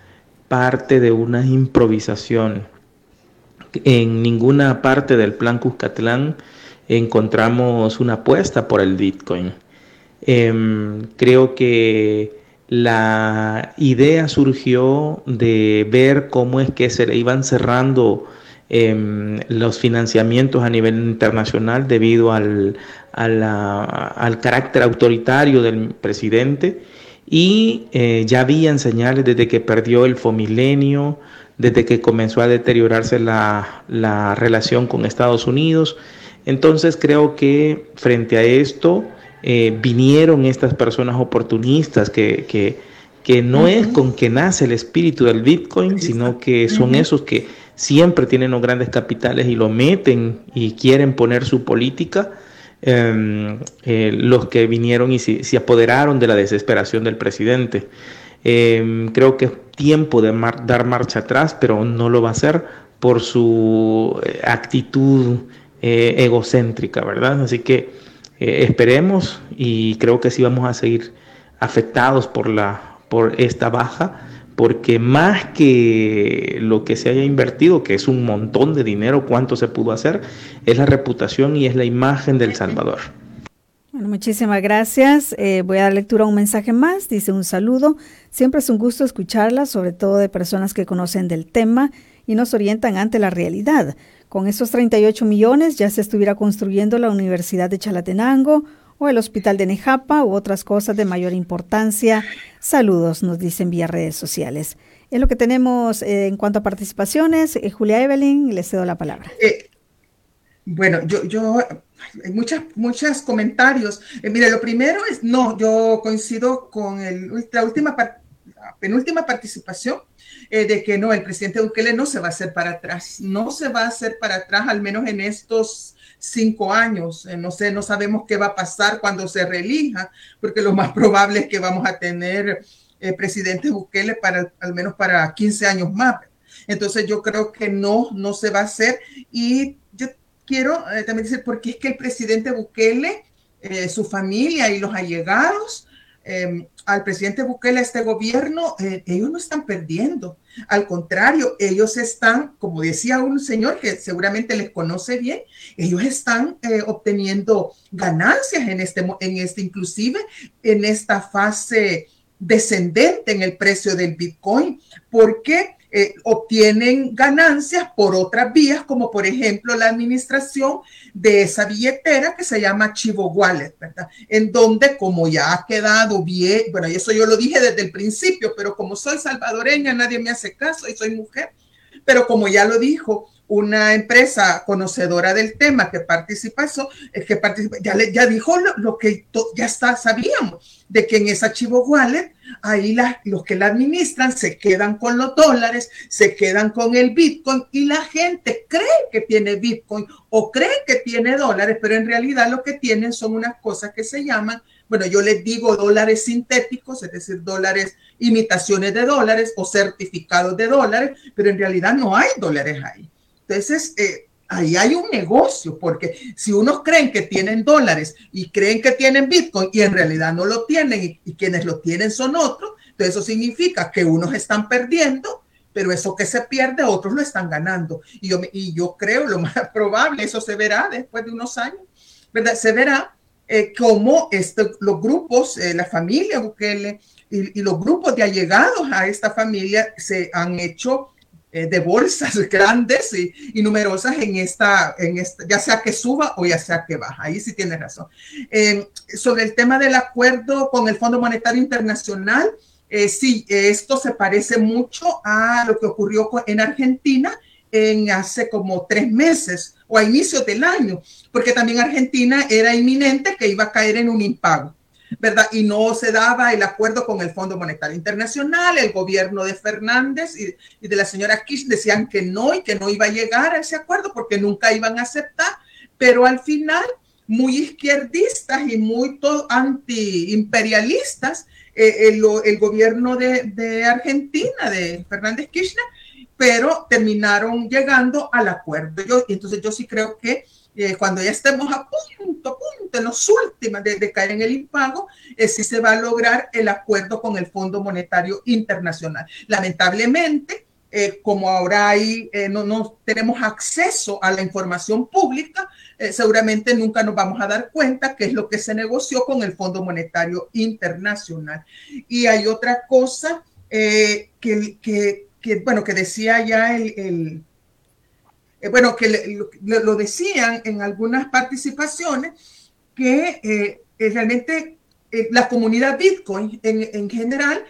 parte de una improvisación. En ninguna parte del plan Cuscatlán encontramos una apuesta por el Bitcoin. Em, creo que la idea surgió de ver cómo es que se le iban cerrando em, los financiamientos a nivel internacional debido al, al carácter autoritario del presidente. Y eh, ya habían señales desde que perdió el Fomilenio, desde que comenzó a deteriorarse la, la relación con Estados Unidos. Entonces creo que frente a esto, eh, vinieron estas personas oportunistas que, que, no es con que nace el espíritu del Bitcoin, sino que son esos que siempre tienen los grandes capitales y lo meten y quieren poner su política. Em, eh, los que vinieron y se, apoderaron de la desesperación del presidente. Em, creo que es tiempo de dar marcha atrás, pero no lo va a hacer por su eh, actitud egocéntrica, ¿verdad? Así que eh, esperemos y creo que sí vamos a seguir afectados por, la, por esta baja, porque más que lo que se haya invertido, que es un montón de dinero, cuánto se pudo hacer, es la reputación y es la imagen del Salvador. Bueno, muchísimas gracias. Eh, voy a dar lectura a un mensaje más. Dice un saludo. Siempre es un gusto escucharla, sobre todo de personas que conocen del tema y nos orientan ante la realidad. Con estos 38 millones ya se estuviera construyendo la Universidad de Chalatenango o el Hospital de Nejapa u otras cosas de mayor importancia. Saludos, nos dicen vía redes sociales. Es lo que tenemos eh, en cuanto a participaciones. Eh, Julia Evelyn, le cedo la palabra. Eh, bueno, yo, yo, muchas, muchos comentarios. mire, lo primero es, no, yo coincido con el, la última, penúltima participación de que no, el presidente Bukele no se va a hacer para atrás, no se va a hacer para atrás, al menos en estos cinco años. Eh, no sé, no sabemos qué va a pasar cuando se reelija, porque lo más probable es que vamos a tener eh, presidente Bukele para al menos para 15 años más. Entonces yo creo que no, no se va a hacer. Y yo quiero también decir, porque es que el presidente Bukele, su familia y los allegados Em, al presidente Bukele, este gobierno, eh, ellos no están perdiendo. Al contrario, ellos están, como decía un señor que seguramente les conoce bien, ellos están eh, obteniendo ganancias en este, en este, inclusive en esta fase descendente en el precio del Bitcoin, porque eh, obtienen ganancias por otras vías, como por ejemplo la administración de esa billetera que se llama Chivo Wallet, ¿verdad? En donde, como ya ha quedado bien, bueno, eso yo lo dije desde el principio, pero como soy salvadoreña, nadie me hace caso y soy mujer, pero como ya lo dijo una empresa conocedora del tema que participa eso, que participa, ya, le, ya dijo lo, que ya está, sabíamos, de que en esa archivo wallet, ahí los que la administran se quedan con los dólares, se quedan con el Bitcoin y la gente cree que tiene Bitcoin o cree que tiene dólares, pero en realidad lo que tienen son unas cosas que se llaman, bueno, yo les digo dólares sintéticos, es decir, dólares, imitaciones de dólares o certificados de dólares, pero en realidad no hay dólares ahí. Entonces, eh, ahí hay un negocio, porque si unos creen que tienen dólares y creen que tienen Bitcoin y en realidad no lo tienen y, quienes lo tienen son otros, entonces eso significa que unos están perdiendo, pero eso que se pierde, otros lo están ganando. Y yo, y yo creo lo más probable, eso se verá después de unos años, ¿verdad? Se verá eh, cómo este, los grupos, eh, la familia Bukele y, y los grupos de allegados a esta familia se han hecho eh, de bolsas grandes y, numerosas en esta, en esta, ya sea que suba o ya sea que baja. Ahí sí tiene razón. Eh, sobre el tema del acuerdo con el Fondo Monetario Internacional, eh, sí, esto se parece mucho a lo que ocurrió en Argentina en hace como tres meses o a inicios del año, porque también Argentina era inminente que iba a caer en un impago. ¿Verdad? Y no se daba el acuerdo con el Fondo Monetario Internacional, el gobierno de Fernández y, de la señora Kish decían que no y que no iba a llegar a ese acuerdo porque nunca iban a aceptar, pero al final, muy izquierdistas y muy anti-imperialistas, eh, el, el, gobierno de, de, Argentina, de Fernández Kirchner, pero terminaron llegando al acuerdo. Yo, entonces yo sí creo que eh, cuando ya estemos a punto, a punto, en los últimos de, caer en el impago, eh, sí se va a lograr el acuerdo con el Fondo Monetario Internacional. Lamentablemente, eh, como ahora hay, no, no, tenemos acceso a la información pública, seguramente nunca nos vamos a dar cuenta qué es lo que se negoció con el Fondo Monetario Internacional. Y hay otra cosa que, que, que, bueno, que decía ya el eh, bueno, que lo decían en algunas participaciones, que eh, eh, realmente la comunidad Bitcoin en, general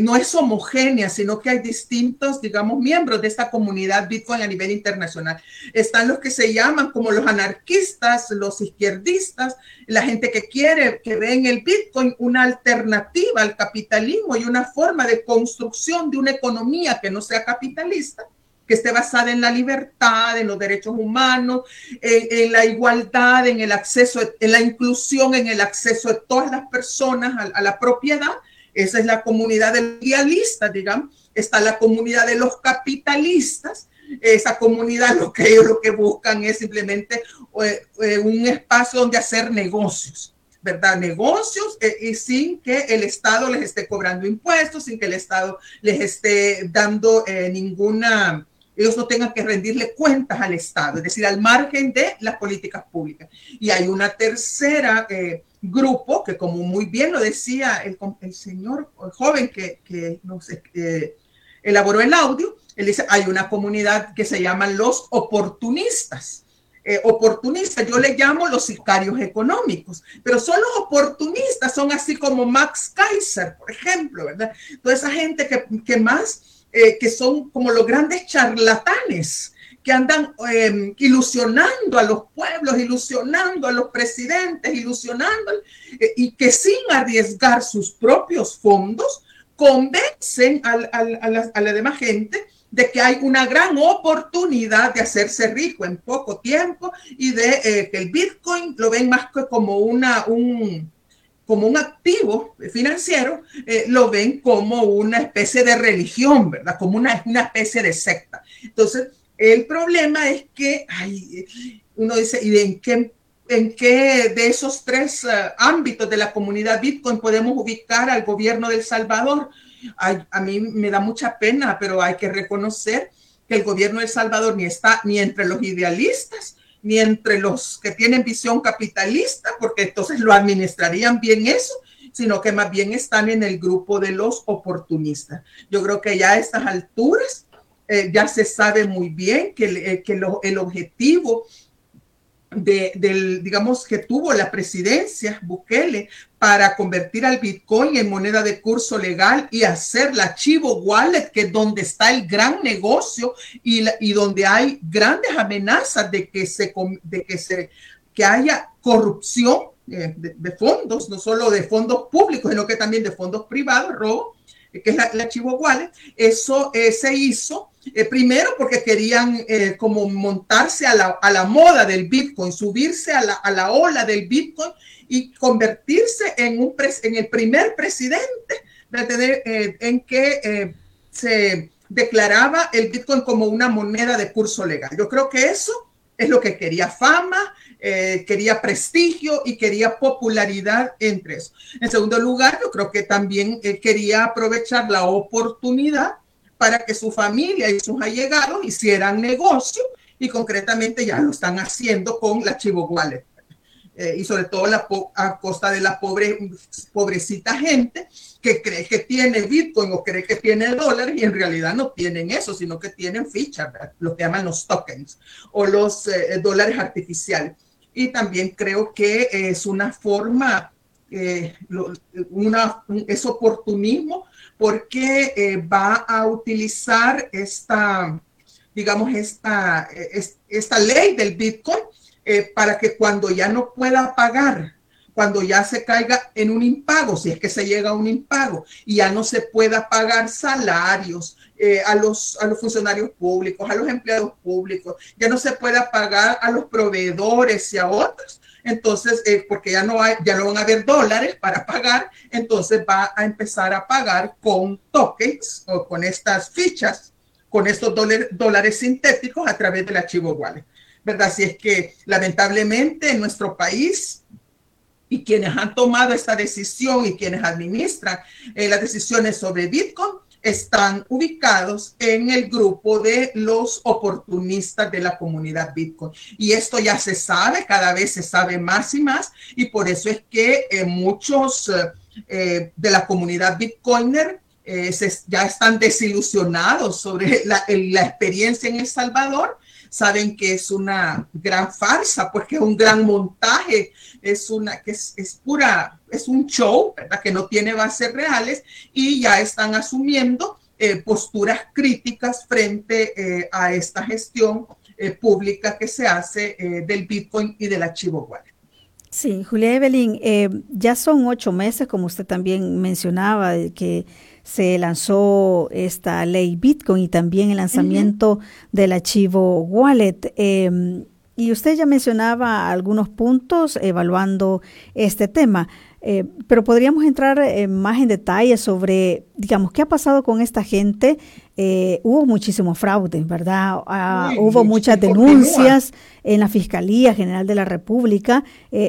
no es homogénea, sino que hay distintos, digamos, miembros de esta comunidad Bitcoin a nivel internacional. Están los que se llaman como los anarquistas, los izquierdistas, la gente que quiere, que ve en el Bitcoin una alternativa al capitalismo y una forma de construcción de una economía que no sea capitalista que esté basada en la libertad, en los derechos humanos, en, la igualdad, en el acceso, en la inclusión, en el acceso de todas las personas a, la propiedad. Esa es la comunidad de idealistas, digamos. Está la comunidad de los capitalistas. Esa comunidad lo que ellos lo que buscan es simplemente eh, eh, un espacio donde hacer negocios. ¿verdad? Negocios eh, y sin que el Estado les esté cobrando impuestos, sin que el Estado les esté dando ninguna ellos no tengan que rendirle cuentas al Estado, es decir, al margen de las políticas públicas. Y hay una tercera eh, grupo que, como muy bien lo decía el, el señor joven que, que nos eh, elaboró el audio, él dice, hay una comunidad que se llaman los oportunistas. Eh, oportunistas, yo le llamo los sicarios económicos, pero son los oportunistas, son así como Max Kaiser, por ejemplo, ¿verdad? Toda esa gente que, que más eh, que son como los grandes charlatanes que andan em, ilusionando a los pueblos, ilusionando a los presidentes, ilusionando, eh, y que sin arriesgar sus propios fondos, convencen a, la, demás gente de que hay una gran oportunidad de hacerse rico en poco tiempo y de eh, que el Bitcoin lo ven más como una, un, como un activo financiero, eh, lo ven como una especie de religión, ¿verdad? Como una, una especie de secta. Entonces, el problema es que uno dice, ¿y en qué, en qué de esos tres eh, ámbitos de la comunidad Bitcoin podemos ubicar al gobierno del Salvador? a mí me da mucha pena, pero hay que reconocer que el gobierno del Salvador ni está ni entre los idealistas ni entre los que tienen visión capitalista, porque entonces lo administrarían bien eso, sino que más bien están en el grupo de los oportunistas. Yo creo que ya a estas alturas eh, ya se sabe muy bien que, eh, que el objetivo de, del, digamos, que tuvo la presidencia Bukele para convertir al Bitcoin en moneda de curso legal y hacer la Chivo Wallet, que es donde está el gran negocio y, y donde hay grandes amenazas de que se, de que se, que haya corrupción eh, de, fondos, no solo de fondos públicos, sino que también de fondos privados, robo, que es la, la Chivo Wallet. Eso eh, se hizo eh, primero porque querían eh, como montarse a la, moda del Bitcoin, subirse a la, ola del Bitcoin y convertirse en, un en el primer presidente eh, en que se declaraba el Bitcoin como una moneda de curso legal. Yo creo que eso es lo que quería fama, quería prestigio y quería popularidad entre eso. En segundo lugar, yo creo que también quería aprovechar la oportunidad para que su familia y sus allegados hicieran negocio y concretamente ya lo están haciendo con la Chivo Wallet. eh, y sobre todo la a costa de la pobre, pobrecita gente que cree que tiene Bitcoin o cree que tiene dólares y en realidad no tienen eso, sino que tienen fichas, lo que llaman los tokens o los eh, dólares artificiales. Y también creo que es una forma, eh, una, es oportunismo porque va a utilizar esta, digamos, esta, esta ley del Bitcoin eh, para que cuando ya no pueda pagar, cuando ya se caiga en un impago, si es que se llega a un impago, y ya no se pueda pagar salarios eh, a, los, a los funcionarios públicos, a los empleados públicos, ya no se pueda pagar a los proveedores y a otros, entonces, eh, porque ya no, hay, ya no van a haber dólares para pagar, entonces va a empezar a pagar con tokens o con estas fichas, con estos dólares, dólares sintéticos a través del archivo wallet. ¿verdad? Si es que lamentablemente en nuestro país y quienes han tomado esta decisión y quienes administran eh, las decisiones sobre Bitcoin están ubicados en el grupo de los oportunistas de la comunidad Bitcoin. Y esto ya se sabe, cada vez se sabe más y más, y por eso es que eh, muchos eh, de la comunidad Bitcoiner ya están desilusionados sobre la, la experiencia en El Salvador saben que es una gran farsa, porque es un gran montaje, es una que es, pura, es un show, ¿verdad? Que no tiene bases reales y ya están asumiendo eh, posturas críticas frente eh, a esta gestión eh, pública que se hace del Bitcoin y del archivo wallet. Sí, Julia Evelyn, ya son ocho meses, como usted también mencionaba, que se lanzó esta ley Bitcoin y también el lanzamiento del archivo Wallet. Em, y usted ya mencionaba algunos puntos evaluando este tema. Eh, pero podríamos entrar eh, más en detalle sobre, digamos, qué ha pasado con esta gente. Eh, hubo muchísimo fraude, ¿verdad? Ah, hubo muchas denuncias en la Fiscalía General de la República.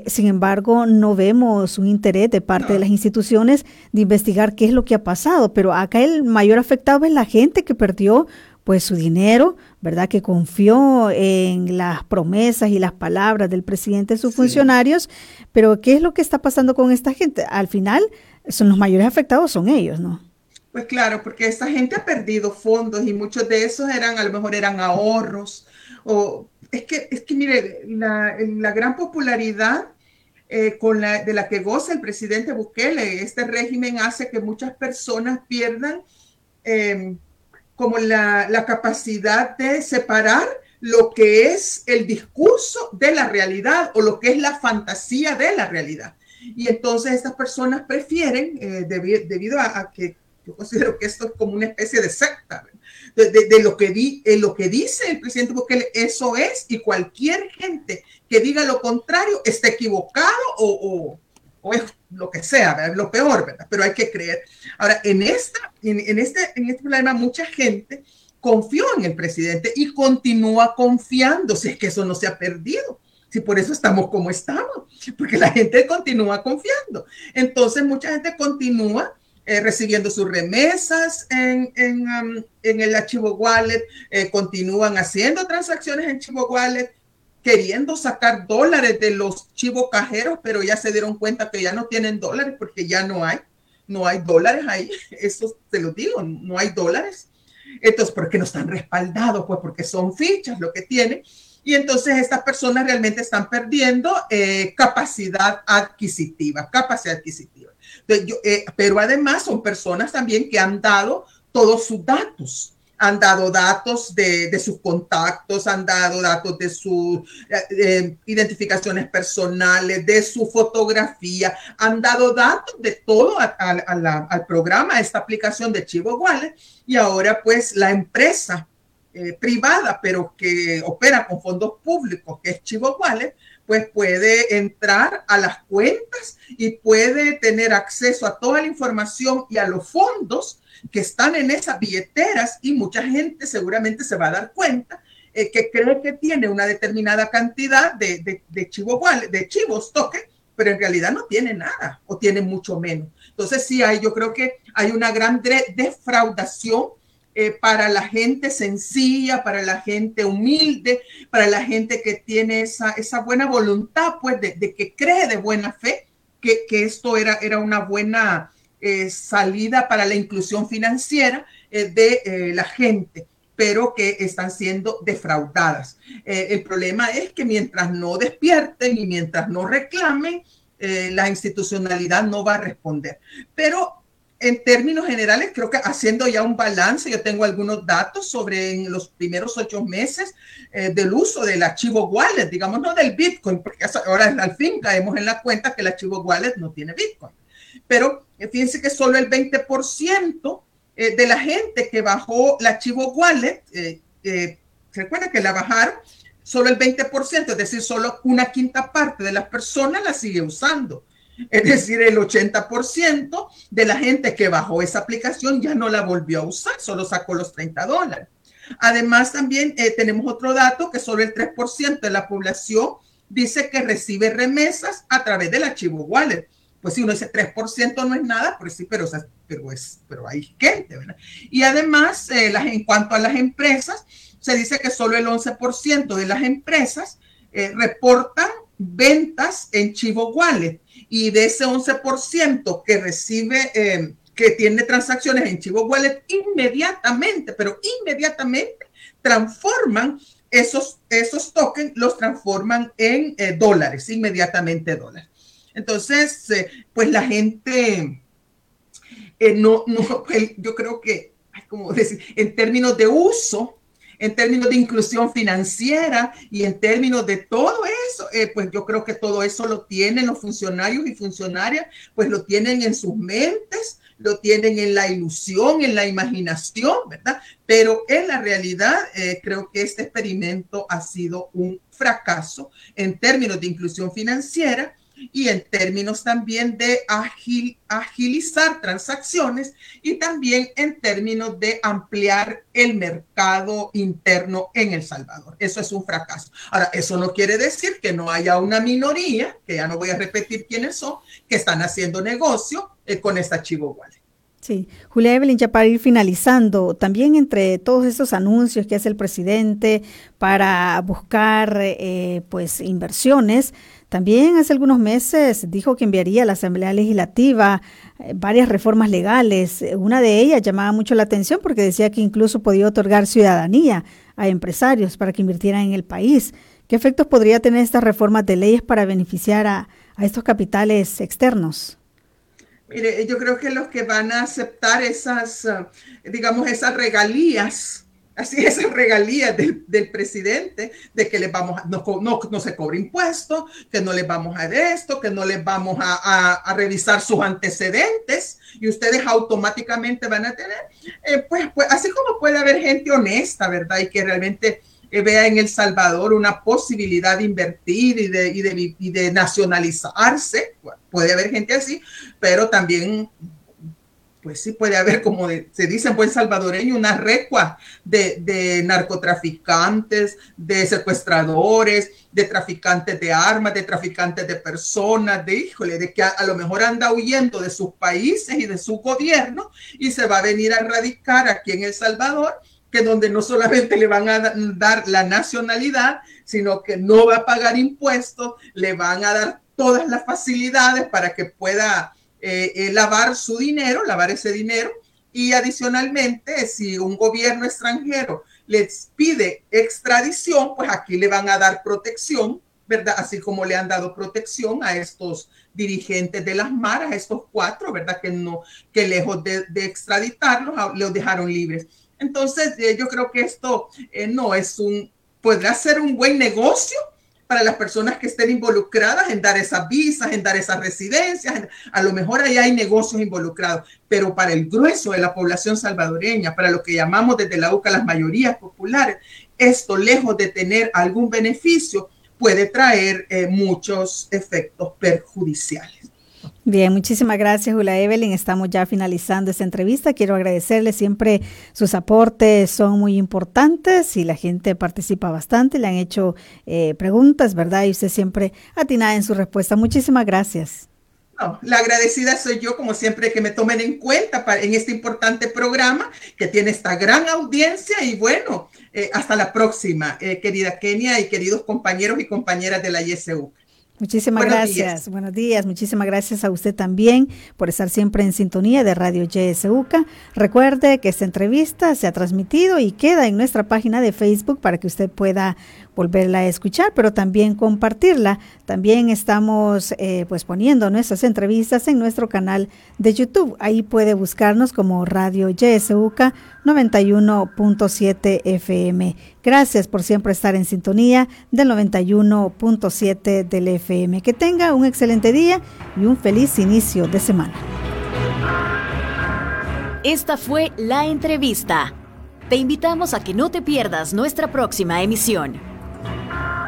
sin embargo, no vemos un interés de parte de las instituciones de investigar qué es lo que ha pasado. Pero acá el mayor afectado es la gente que perdió pues su dinero, ¿verdad? Que confió en las promesas y las palabras del presidente y sus funcionarios, pero ¿qué es lo que está pasando con esta gente? Al final, son los mayores afectados son ellos, ¿no? Pues claro, porque esta gente ha perdido fondos y muchos de esos eran, a lo mejor eran ahorros, o es que, es que mire, la, la gran popularidad eh, con la, de la que goza el presidente Bukele, este régimen hace que muchas personas pierdan eh, como la, capacidad de separar lo que es el discurso de la realidad o lo que es la fantasía de la realidad. Y entonces estas personas prefieren, eh, debido a, que yo considero que esto es como una especie de secta, de, lo, que di, eh, lo que dice el presidente porque eso es, y cualquier gente que diga lo contrario está equivocado o es lo que sea, lo peor, ¿verdad? Pero hay que creer. Ahora, en, esta, en, este, en este problema, mucha gente confió en el presidente y continúa confiando, si es que eso no se ha perdido. Si por eso estamos como estamos, porque la gente continúa confiando. Entonces, mucha gente continúa eh, recibiendo sus remesas en, en, um, en el archivo wallet, eh, continúan haciendo transacciones en archivo wallet, queriendo sacar dólares de los chivos cajeros, pero ya se dieron cuenta que ya no tienen dólares porque ya no hay, no hay dólares ahí. Eso te lo digo, no hay dólares. Entonces, ¿por qué no están respaldados? Pues porque son fichas lo que tienen. Y entonces estas personas realmente están perdiendo eh, capacidad adquisitiva, capacidad adquisitiva. Eh, pero además son personas también que han dado todos sus datos han dado datos de, sus contactos, han dado datos de sus eh, eh, identificaciones personales, de su fotografía, han dado datos de todo al programa, a esta aplicación de Chivo Wallet. Y ahora pues la empresa eh, privada, pero que opera con fondos públicos, que es Chivo Wallet, pues puede entrar a las cuentas y puede tener acceso a toda la información y a los fondos que están en esas billeteras y mucha gente seguramente se va a dar cuenta eh, que cree que tiene una determinada cantidad de, de, de, chivos toque, pero en realidad no tiene nada o tiene mucho menos. Entonces sí hay, yo creo que hay una gran defraudación eh, para la gente sencilla, para la gente humilde, para la gente que tiene esa, esa buena voluntad, pues de, que cree de buena fe que, esto era, era una buena eh, salida para la inclusión financiera eh, de la gente pero que están siendo defraudadas. el problema es que mientras no despierten y mientras no reclamen, la institucionalidad no va a responder. Pero en términos generales, creo que haciendo ya un balance, yo tengo algunos datos sobre en los primeros ocho meses eh, del uso del archivo wallet, digamos, no del Bitcoin, porque ahora al fin caemos en la cuenta que el archivo wallet no tiene Bitcoin. Pero eh, fíjense que solo el 20% eh, de la gente que bajó el archivo wallet, se recuerda que la bajaron, solo el 20%, es decir, solo una quinta parte de las personas la sigue usando. Es decir, el 80% de la gente que bajó esa aplicación ya no la volvió a usar, solo sacó los 30 dólares. Además, también eh, tenemos otro dato que solo el 3% de la población dice que recibe remesas a través del archivo wallet. Pues si uno dice 3% no es nada, pues sí, pero, es, pero hay gente, ¿verdad? Y además, eh, en cuanto a las empresas, se dice que solo el 11% de las empresas eh, reportan ventas en Chivo Wallet y de ese 11% que recibe, eh, que tiene transacciones en Chivo Wallet, inmediatamente, pero inmediatamente transforman esos, esos tokens, los transforman en eh, dólares, inmediatamente dólares. Entonces, eh, pues la gente, no, no, yo creo que, como decir, en términos de uso, en términos de inclusión financiera y en términos de todo eso, eh, pues yo creo que todo eso lo tienen los funcionarios y funcionarias, pues lo tienen en sus mentes, lo tienen en la ilusión, en la imaginación, ¿verdad? Pero en la realidad eh, creo que este experimento ha sido un fracaso en términos de inclusión financiera y en términos también de agilizar transacciones y también en términos de ampliar el mercado interno en El Salvador. Eso es un fracaso. Ahora, eso no quiere decir que no haya una minoría, que ya no voy a repetir quiénes son, que están haciendo negocio eh, con esta Chivo Wallet. Sí, Julia Evelyn, ya para ir finalizando, también entre todos esos anuncios que hace el presidente para buscar eh, pues inversiones, también hace algunos meses dijo que enviaría a la Asamblea Legislativa eh, varias reformas legales. Una de ellas llamaba mucho la atención porque decía que incluso podía otorgar ciudadanía a empresarios para que invirtieran en el país. ¿Qué efectos podría tener estas reformas de leyes para beneficiar a, estos capitales externos? Mire, yo creo que los que van a aceptar esas, eh, digamos, esas regalías así esa regalía del, del, presidente de que les vamos a, no, no, se cobre impuesto, que no les vamos a de esto, que no les vamos a, revisar sus antecedentes y ustedes automáticamente van a tener, eh, pues, pues, así como puede haber gente honesta, ¿verdad? Y que realmente eh, vea en El Salvador una posibilidad de invertir y de nacionalizarse, puede haber gente así, pero también pues sí puede haber, como se dice en buen salvadoreño, una recua de, narcotraficantes, de secuestradores, de traficantes de armas, de traficantes de personas, de híjole, de que a, lo mejor anda huyendo de sus países y de su gobierno y se va a venir a radicar aquí en El Salvador, que donde no solamente le van a dar la nacionalidad, sino que no va a pagar impuestos, le van a dar todas las facilidades para que pueda eh, eh, lavar su dinero, lavar ese dinero. Y adicionalmente, si un gobierno extranjero les pide extradición, pues aquí le van a dar protección, ¿verdad? Así como le han dado protección a estos dirigentes de las maras, estos cuatro, ¿verdad? Que no, que lejos de, extraditarlos, los dejaron libres. Entonces, eh, yo creo que esto no es un, podrá ser un buen negocio, para las personas que estén involucradas en dar esas visas, en dar esas residencias. A lo mejor ahí hay negocios involucrados, pero para el grueso de la población salvadoreña, para lo que llamamos desde la UCA las mayorías populares, esto lejos de tener algún beneficio, puede traer eh, muchos efectos perjudiciales. Bien, muchísimas gracias, Julia Evelyn. Estamos ya finalizando esta entrevista. Quiero agradecerle siempre sus aportes, son muy importantes y la gente participa bastante. Le han hecho eh, preguntas, ¿verdad? Y usted siempre atina en su respuesta. Muchísimas gracias. la agradecida soy yo, como siempre, que me tomen en cuenta en este importante programa que tiene esta gran audiencia y bueno, eh, hasta la próxima, eh, querida Kenia y queridos compañeros y compañeras de la ISU. Muchísimas gracias. Buenos días. Muchísimas gracias a usted también por estar siempre en sintonía de Radio YSUCA. Recuerde que esta entrevista se ha transmitido y queda en nuestra página de Facebook para que usted pueda volverla a escuchar, pero también compartirla. También estamos eh, pues poniendo nuestras entrevistas en nuestro canal de YouTube. Ahí puede buscarnos como Radio YSUK 91.7 FM. Gracias por siempre estar en sintonía del 91.7 del FM. Que tenga un excelente día y un feliz inicio de semana. Esta fue la entrevista. Te invitamos a que no te pierdas nuestra próxima emisión. Thank you.